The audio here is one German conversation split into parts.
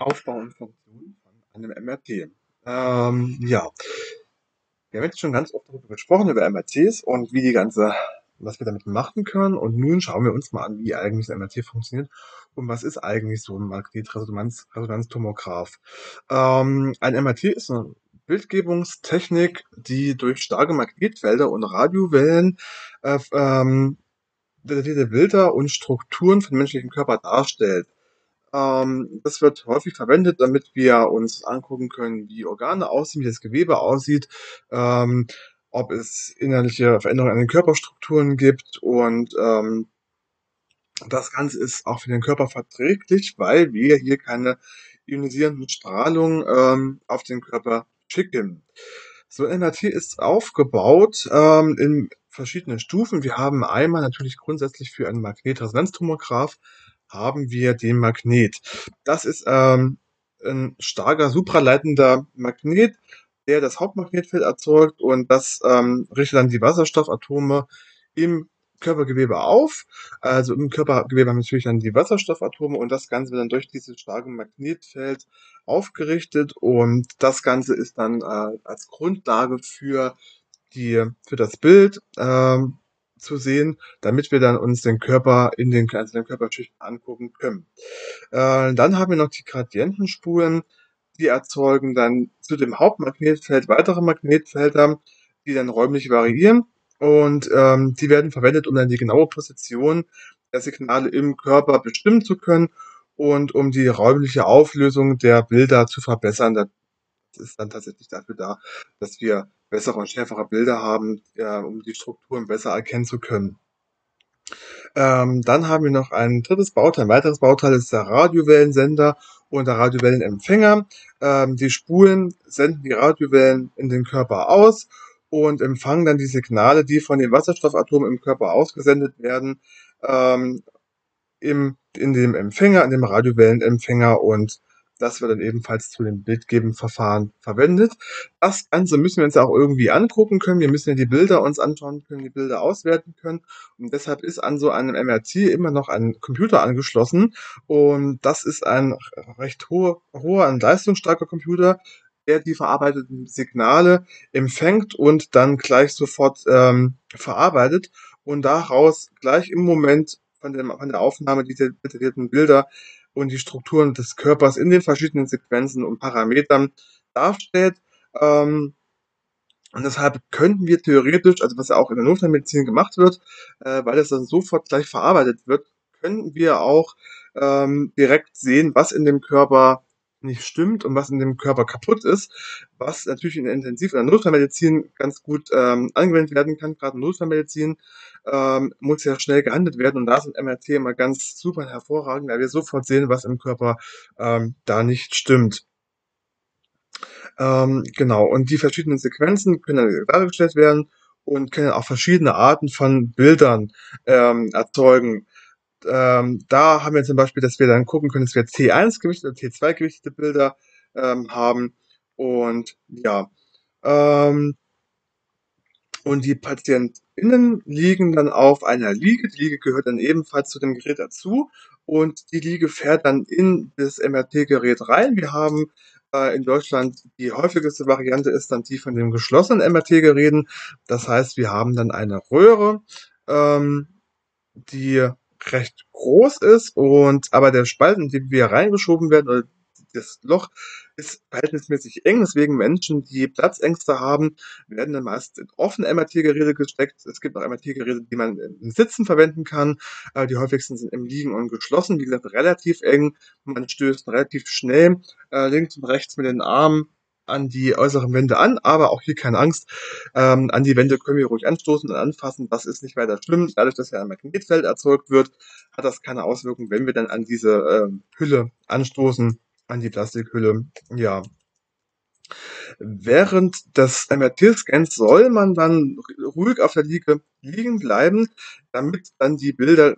Aufbau und Funktion von einem MRT. Ähm, ja, wir haben jetzt schon ganz oft darüber gesprochen, über MRTs und wie die ganze, was wir damit machen können. Und nun schauen wir uns mal an, wie eigentlich ein MRT funktioniert und was ist eigentlich so ein Magnetresonanztomograph. Ähm, ein MRT ist eine Bildgebungstechnik, die durch starke Magnetfelder und Radiowellen äh, ähm, detaillierte Bilder und Strukturen von menschlichen Körper darstellt. Ähm, das wird häufig verwendet, damit wir uns angucken können, wie Organe aussehen, wie das Gewebe aussieht, ähm, ob es innerliche Veränderungen an den Körperstrukturen gibt und ähm, das Ganze ist auch für den Körper verträglich, weil wir hier keine ionisierenden Strahlung ähm, auf den Körper schicken. So ein MRT ist aufgebaut ähm, in verschiedenen Stufen. Wir haben einmal natürlich grundsätzlich für einen Magnetresonanztomograph haben wir den Magnet. Das ist ähm, ein starker supraleitender Magnet, der das Hauptmagnetfeld erzeugt und das ähm, richtet dann die Wasserstoffatome im Körpergewebe auf. Also im Körpergewebe haben natürlich dann die Wasserstoffatome und das Ganze wird dann durch dieses starke Magnetfeld aufgerichtet und das Ganze ist dann äh, als Grundlage für die für das Bild ähm, zu sehen, damit wir dann uns den Körper in den einzelnen Körperschichten angucken können. Äh, dann haben wir noch die Gradientenspulen, die erzeugen dann zu dem Hauptmagnetfeld weitere Magnetfelder, die dann räumlich variieren und ähm, die werden verwendet, um dann die genaue Position der Signale im Körper bestimmen zu können und um die räumliche Auflösung der Bilder zu verbessern. Das ist dann tatsächlich dafür da, dass wir bessere und schärfere Bilder haben, ja, um die Strukturen besser erkennen zu können. Ähm, dann haben wir noch ein drittes Bauteil. Ein weiteres Bauteil ist der Radiowellensender und der Radiowellenempfänger. Ähm, die Spulen senden die Radiowellen in den Körper aus und empfangen dann die Signale, die von den Wasserstoffatomen im Körper ausgesendet werden, ähm, im, in dem Empfänger, in dem Radiowellenempfänger und das wird dann ebenfalls zu dem Bildgebenverfahren verwendet. Das Ganze müssen wir uns auch irgendwie angucken können. Wir müssen ja die Bilder uns anschauen können, die Bilder auswerten können. Und deshalb ist an so einem MRT immer noch ein Computer angeschlossen. Und das ist ein recht hoher, hoher, ein leistungsstarker Computer, der die verarbeiteten Signale empfängt und dann gleich sofort ähm, verarbeitet und daraus gleich im Moment von, dem, von der Aufnahme dieser detaillierten Bilder und die Strukturen des Körpers in den verschiedenen Sequenzen und Parametern darstellt. Ähm, und deshalb könnten wir theoretisch, also was ja auch in der Notfallmedizin gemacht wird, äh, weil es dann sofort gleich verarbeitet wird, könnten wir auch ähm, direkt sehen, was in dem Körper nicht stimmt und was in dem Körper kaputt ist, was natürlich in der Intensiv- oder Notfallmedizin ganz gut ähm, angewendet werden kann. Gerade in Notfallmedizin ähm, muss ja schnell gehandelt werden und da sind MRT immer ganz super hervorragend, weil wir sofort sehen, was im Körper ähm, da nicht stimmt. Ähm, genau, und die verschiedenen Sequenzen können dargestellt werden und können auch verschiedene Arten von Bildern ähm, erzeugen. Ähm, da haben wir zum Beispiel, dass wir dann gucken können, dass wir T1 gewichtete oder T2 gewichtete Bilder ähm, haben. Und ja, ähm, und die PatientInnen liegen dann auf einer Liege. Die Liege gehört dann ebenfalls zu dem Gerät dazu. Und die Liege fährt dann in das MRT-Gerät rein. Wir haben äh, in Deutschland die häufigste Variante ist dann die von dem geschlossenen MRT-Geräten. Das heißt, wir haben dann eine Röhre, ähm, die recht groß ist und aber der Spalt, in den wir reingeschoben werden, oder das Loch ist verhältnismäßig eng, deswegen Menschen, die Platzängste haben, werden dann meist in offene MRT-Geräte gesteckt. Es gibt auch MRT-Geräte, die man im Sitzen verwenden kann. aber Die häufigsten sind im Liegen und geschlossen. Wie gesagt, relativ eng. Man stößt relativ schnell äh, links und rechts mit den Armen an die äußeren Wände an, aber auch hier keine Angst. Ähm, an die Wände können wir ruhig anstoßen und anfassen. Das ist nicht weiter schlimm. Dadurch, dass ja ein Magnetfeld erzeugt wird, hat das keine Auswirkung, wenn wir dann an diese ähm, Hülle anstoßen, an die Plastikhülle. Ja. Während des MRT-Scans soll man dann ruhig auf der Liege liegen bleiben, damit dann die Bilder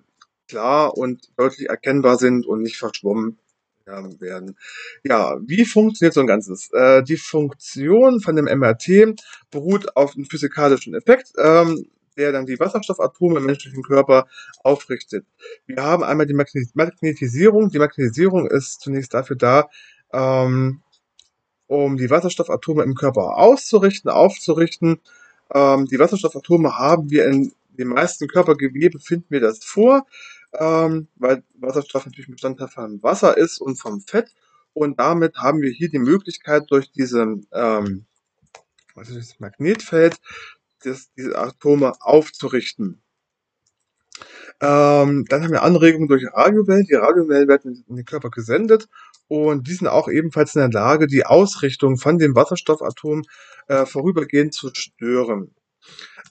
klar und deutlich erkennbar sind und nicht verschwommen werden. Ja, wie funktioniert so ein Ganzes? Äh, die Funktion von dem MRT beruht auf einem physikalischen Effekt. Ähm, der dann die Wasserstoffatome im menschlichen Körper aufrichtet. Wir haben einmal die Magnetisierung. Die Magnetisierung ist zunächst dafür da, ähm, um die Wasserstoffatome im Körper auszurichten, aufzurichten. Ähm, die Wasserstoffatome haben wir in den meisten Körpergewebe, finden wir das vor, ähm, weil Wasserstoff natürlich Bestandteil von Wasser ist und vom Fett. Und damit haben wir hier die Möglichkeit, durch diese, ähm, was ist das Magnetfeld, das, diese Atome aufzurichten. Ähm, dann haben wir Anregungen durch Radiowellen. Die Radiowellen werden in den Körper gesendet und die sind auch ebenfalls in der Lage, die Ausrichtung von dem Wasserstoffatom äh, vorübergehend zu stören.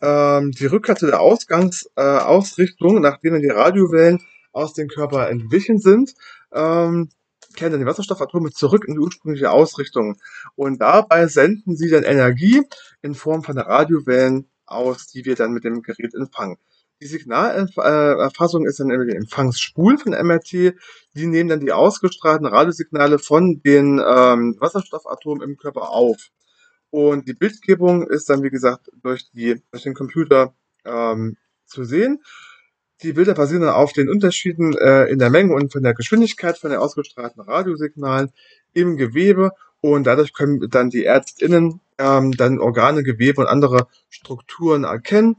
Ähm, die Rückkehr der Ausgangsausrichtung, äh, nachdem die Radiowellen aus dem Körper entwichen sind, ähm, kehren dann die Wasserstoffatome zurück in die ursprüngliche Ausrichtung. Und dabei senden sie dann Energie in Form von Radiowellen aus, die wir dann mit dem Gerät empfangen. Die Signalerfassung ist dann immer die Empfangsspul von MRT. Die nehmen dann die ausgestrahlten Radiosignale von den ähm, Wasserstoffatomen im Körper auf. Und die Bildgebung ist dann, wie gesagt, durch, die, durch den Computer ähm, zu sehen. Die Bilder basieren dann auf den Unterschieden äh, in der Menge und von der Geschwindigkeit von den ausgestrahlten Radiosignalen im Gewebe und dadurch können dann die ÄrztInnen ähm, dann Organe, Gewebe und andere Strukturen erkennen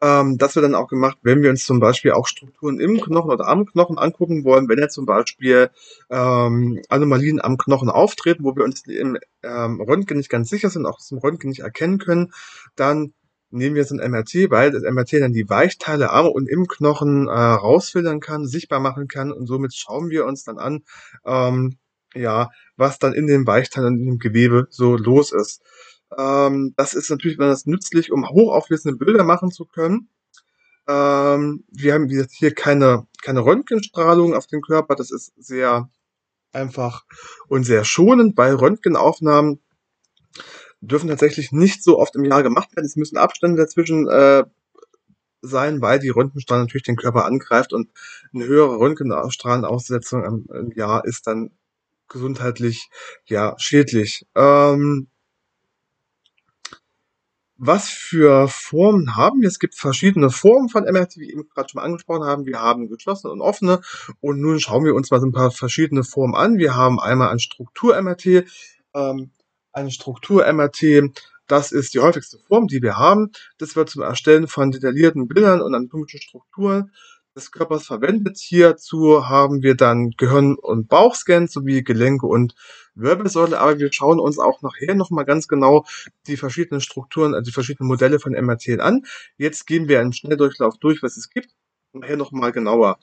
ähm, das wird dann auch gemacht, wenn wir uns zum Beispiel auch Strukturen im Knochen oder am Knochen angucken wollen, wenn ja zum Beispiel ähm, Anomalien am Knochen auftreten, wo wir uns im ähm, Röntgen nicht ganz sicher sind, auch dem Röntgen nicht erkennen können, dann nehmen wir so ein MRT, weil das MRT dann die Weichteile am und im Knochen äh, rausfiltern kann, sichtbar machen kann und somit schauen wir uns dann an, ähm, ja, was dann in den Weichteilen und im Gewebe so los ist. Ähm, das ist natürlich besonders nützlich, um hochauflösende Bilder machen zu können. Ähm, wir haben gesagt, hier keine, keine Röntgenstrahlung auf dem Körper. Das ist sehr einfach und sehr schonend. Bei Röntgenaufnahmen dürfen tatsächlich nicht so oft im Jahr gemacht werden. Es müssen Abstände dazwischen äh, sein, weil die Röntgenstrahlung natürlich den Körper angreift und eine höhere Röntgenstrahlenaussetzung im, im Jahr ist dann gesundheitlich ja schädlich. Ähm, was für Formen haben wir? Es gibt verschiedene Formen von MRT, wie eben gerade schon angesprochen haben. Wir haben geschlossene und offene. Und nun schauen wir uns mal so ein paar verschiedene Formen an. Wir haben einmal ein Struktur-MRT. Ähm, eine Struktur-MRT, das ist die häufigste Form, die wir haben. Das wird zum Erstellen von detaillierten Bildern und anatomischen Strukturen des Körpers verwendet. Hierzu haben wir dann Gehirn- und Bauchscans sowie Gelenke und Wirbelsäule, aber wir schauen uns auch nachher nochmal ganz genau die verschiedenen Strukturen, also die verschiedenen Modelle von MRT an. Jetzt gehen wir einen Schnelldurchlauf durch, was es gibt, nachher nochmal genauer.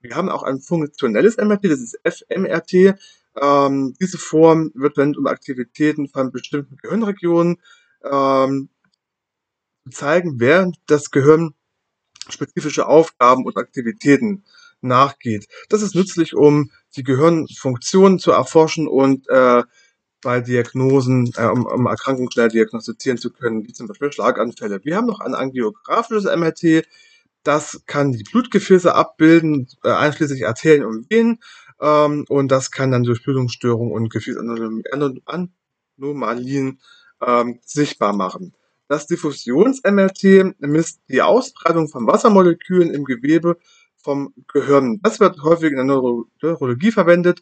Wir haben auch ein funktionelles MRT, das ist FMRT. Ähm, diese Form wird verwendet, um Aktivitäten von bestimmten Gehirnregionen ähm, zeigen, während das Gehirn spezifische Aufgaben und Aktivitäten nachgeht. Das ist nützlich, um die Gehirnfunktionen zu erforschen und äh, bei Diagnosen, äh, um, um Erkrankungen schnell diagnostizieren zu können, wie zum Beispiel Schlaganfälle. Wir haben noch ein angiografisches MRT, das kann die Blutgefäße abbilden, äh, einschließlich Arterien und Venen, ähm, und das kann dann durch Blutungsstörungen und Gefäßanomalien ähm, sichtbar machen. Das Diffusions-MRT misst die Ausbreitung von Wassermolekülen im Gewebe vom Gehirn. Das wird häufig in der Neuro Neurologie verwendet,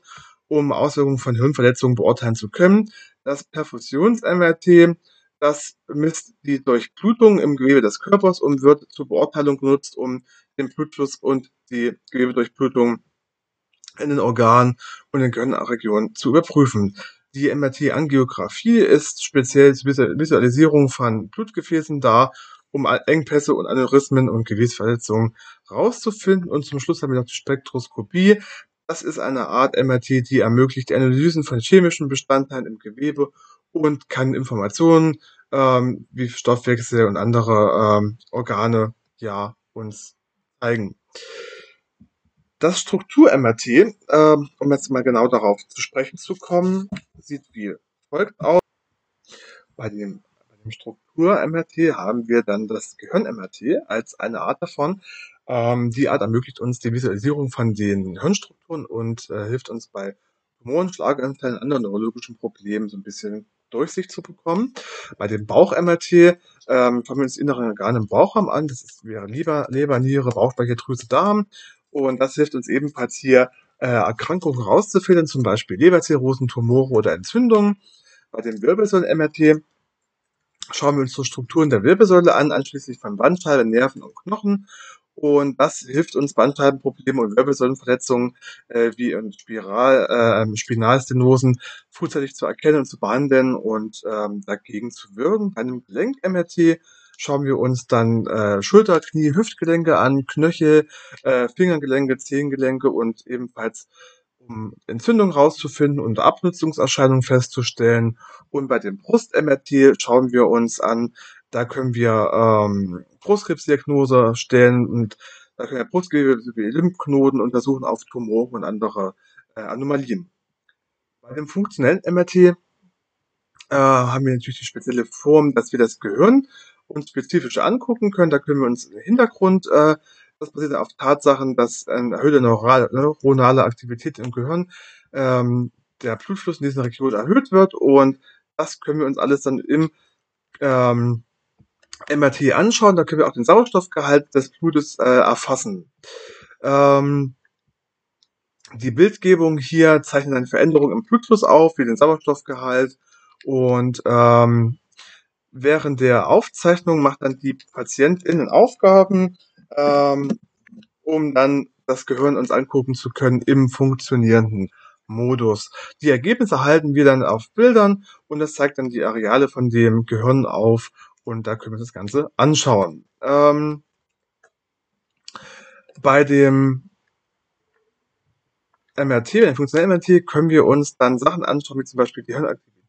um Auswirkungen von Hirnverletzungen beurteilen zu können. Das Perfusions-MRT, das misst die Durchblutung im Gewebe des Körpers und wird zur Beurteilung genutzt, um den Blutfluss und die Gewebedurchblutung in den Organen und den Gehirnregionen zu überprüfen. Die MRT-Angiografie ist speziell zur Visualisierung von Blutgefäßen da, um Engpässe und Aneurysmen und Gewebsverletzungen rauszufinden. Und zum Schluss haben wir noch die Spektroskopie. Das ist eine Art MRT, die ermöglicht die Analysen von chemischen Bestandteilen im Gewebe und kann Informationen ähm, wie Stoffwechsel und andere ähm, Organe ja uns zeigen. Das Struktur-MRT, äh, um jetzt mal genau darauf zu sprechen zu kommen, sieht wie folgt aus. Bei dem, bei dem Struktur-MRT haben wir dann das Gehirn-MRT als eine Art davon. Ähm, die Art ermöglicht uns die Visualisierung von den Hirnstrukturen und äh, hilft uns bei Tumoren, Schlaganfällen, anderen neurologischen Problemen so ein bisschen Durchsicht zu bekommen. Bei dem Bauch-MRT ähm, schauen wir uns innere Organe im Bauchraum an. Das ist, wäre Leber, Leber, Niere, Bauchspeicheldrüse, Darm. Und das hilft uns ebenfalls hier, äh, Erkrankungen rauszufinden, zum Beispiel Leberzirrhosen, Tumore oder Entzündungen. Bei dem Wirbelsäulen-MRT schauen wir uns die Strukturen der Wirbelsäule an, anschließend von Bandscheiben, Nerven und Knochen und das hilft uns, Bandscheibenprobleme und Wirbelsäulenverletzungen äh, wie in Spiral, äh, Spinalstenosen frühzeitig zu erkennen und zu behandeln und ähm, dagegen zu wirken. Bei einem Gelenk-MRT schauen wir uns dann äh, Schulter, Knie, Hüftgelenke an, Knöchel, äh, Fingergelenke, Zehengelenke und ebenfalls um Entzündungen rauszufinden und Abnutzungserscheinungen festzustellen. Und bei dem Brust-MRT schauen wir uns an, da können wir ähm, Brustkrebsdiagnose stellen und da können wir Brustgewebe sowie Lymphknoten untersuchen auf Tumore und andere äh, Anomalien. Bei dem funktionellen MRT äh, haben wir natürlich die spezielle Form, dass wir das Gehirn uns spezifisch angucken können. Da können wir uns den Hintergrund, äh, das basiert auf Tatsachen, dass eine erhöhte neuronale Aktivität im Gehirn ähm, der Blutfluss in diesen Regionen erhöht wird und das können wir uns alles dann im ähm, MRT anschauen, da können wir auch den Sauerstoffgehalt des Blutes äh, erfassen. Ähm, die Bildgebung hier zeichnet eine Veränderung im Blutfluss auf, wie den Sauerstoffgehalt. Und ähm, während der Aufzeichnung macht dann die Patientin Aufgaben, ähm, um dann das Gehirn uns angucken zu können im funktionierenden Modus. Die Ergebnisse erhalten wir dann auf Bildern und das zeigt dann die Areale von dem Gehirn auf und da können wir das Ganze anschauen. Ähm, bei dem MRT, bei dem funktionellen MRT, können wir uns dann Sachen anschauen, wie zum Beispiel die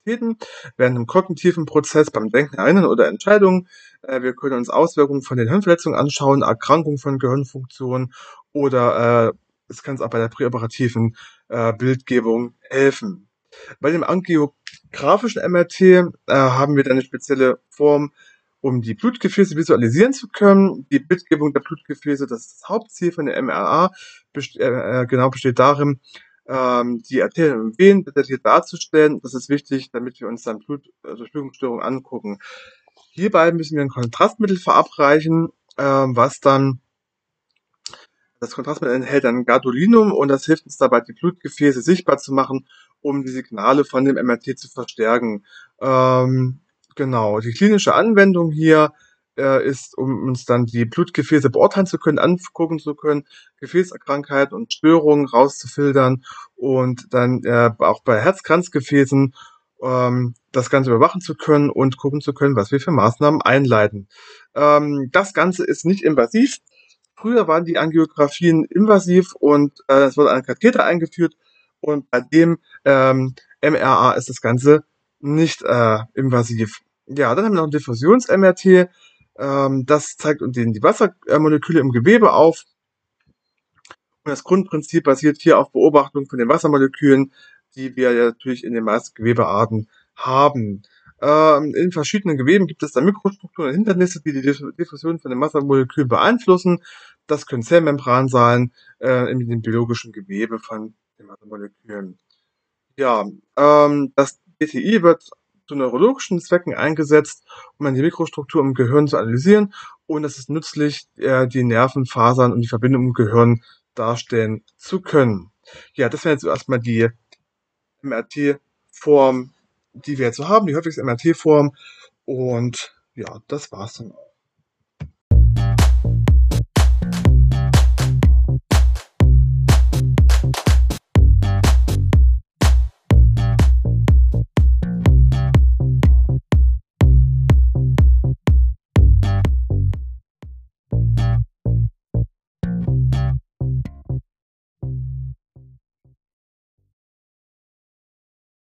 Hirnaktivitäten während einem kognitiven Prozess beim Denken, Erinnern oder Entscheidungen. Äh, wir können uns Auswirkungen von den Hirnverletzungen anschauen, Erkrankungen von Gehirnfunktionen oder äh, es kann es auch bei der präoperativen äh, Bildgebung helfen. Bei dem angiografischen MRT äh, haben wir dann eine spezielle Form, um die Blutgefäße visualisieren zu können. Die Bildgebung der Blutgefäße, das ist das Hauptziel von der MRA, best äh, genau besteht darin, ähm, die Arterien und Venen detailliert darzustellen. Das ist wichtig, damit wir uns dann Blutdurchblutungsstörungen also angucken. Hierbei müssen wir ein Kontrastmittel verabreichen, äh, was dann das Kontrastmittel enthält dann Gadolinum und das hilft uns dabei, die Blutgefäße sichtbar zu machen, um die Signale von dem MRT zu verstärken. Ähm, genau, die klinische Anwendung hier äh, ist, um uns dann die Blutgefäße beurteilen zu können, angucken zu können, Gefäßerkrankheiten und Störungen rauszufiltern und dann äh, auch bei Herzkranzgefäßen ähm, das Ganze überwachen zu können und gucken zu können, was wir für Maßnahmen einleiten. Ähm, das Ganze ist nicht invasiv. Früher waren die Angiografien invasiv und äh, es wurde ein Katheter eingeführt und bei dem ähm, MRA ist das Ganze nicht äh, invasiv. Ja, dann haben wir noch ein Diffusions-MRT. Ähm, das zeigt uns die Wassermoleküle im Gewebe auf. Und das Grundprinzip basiert hier auf Beobachtung von den Wassermolekülen, die wir ja natürlich in den meisten Gewebearten haben. Ähm, in verschiedenen Geweben gibt es da Mikrostrukturen und Hindernisse, die die Diffusion von den Wassermolekülen beeinflussen. Das können Zellmembranen sein, äh, in dem biologischen Gewebe von den Wassermolekülen. Ja, ähm, das DTI wird zu neurologischen Zwecken eingesetzt, um dann Mikrostruktur im Gehirn zu analysieren und es ist nützlich, äh, die Nervenfasern und die Verbindung im Gehirn darstellen zu können. Ja, das wäre jetzt erstmal die MRT-Form die wir jetzt so haben, die häufigste MRT-Form. Und ja, das war's dann auch.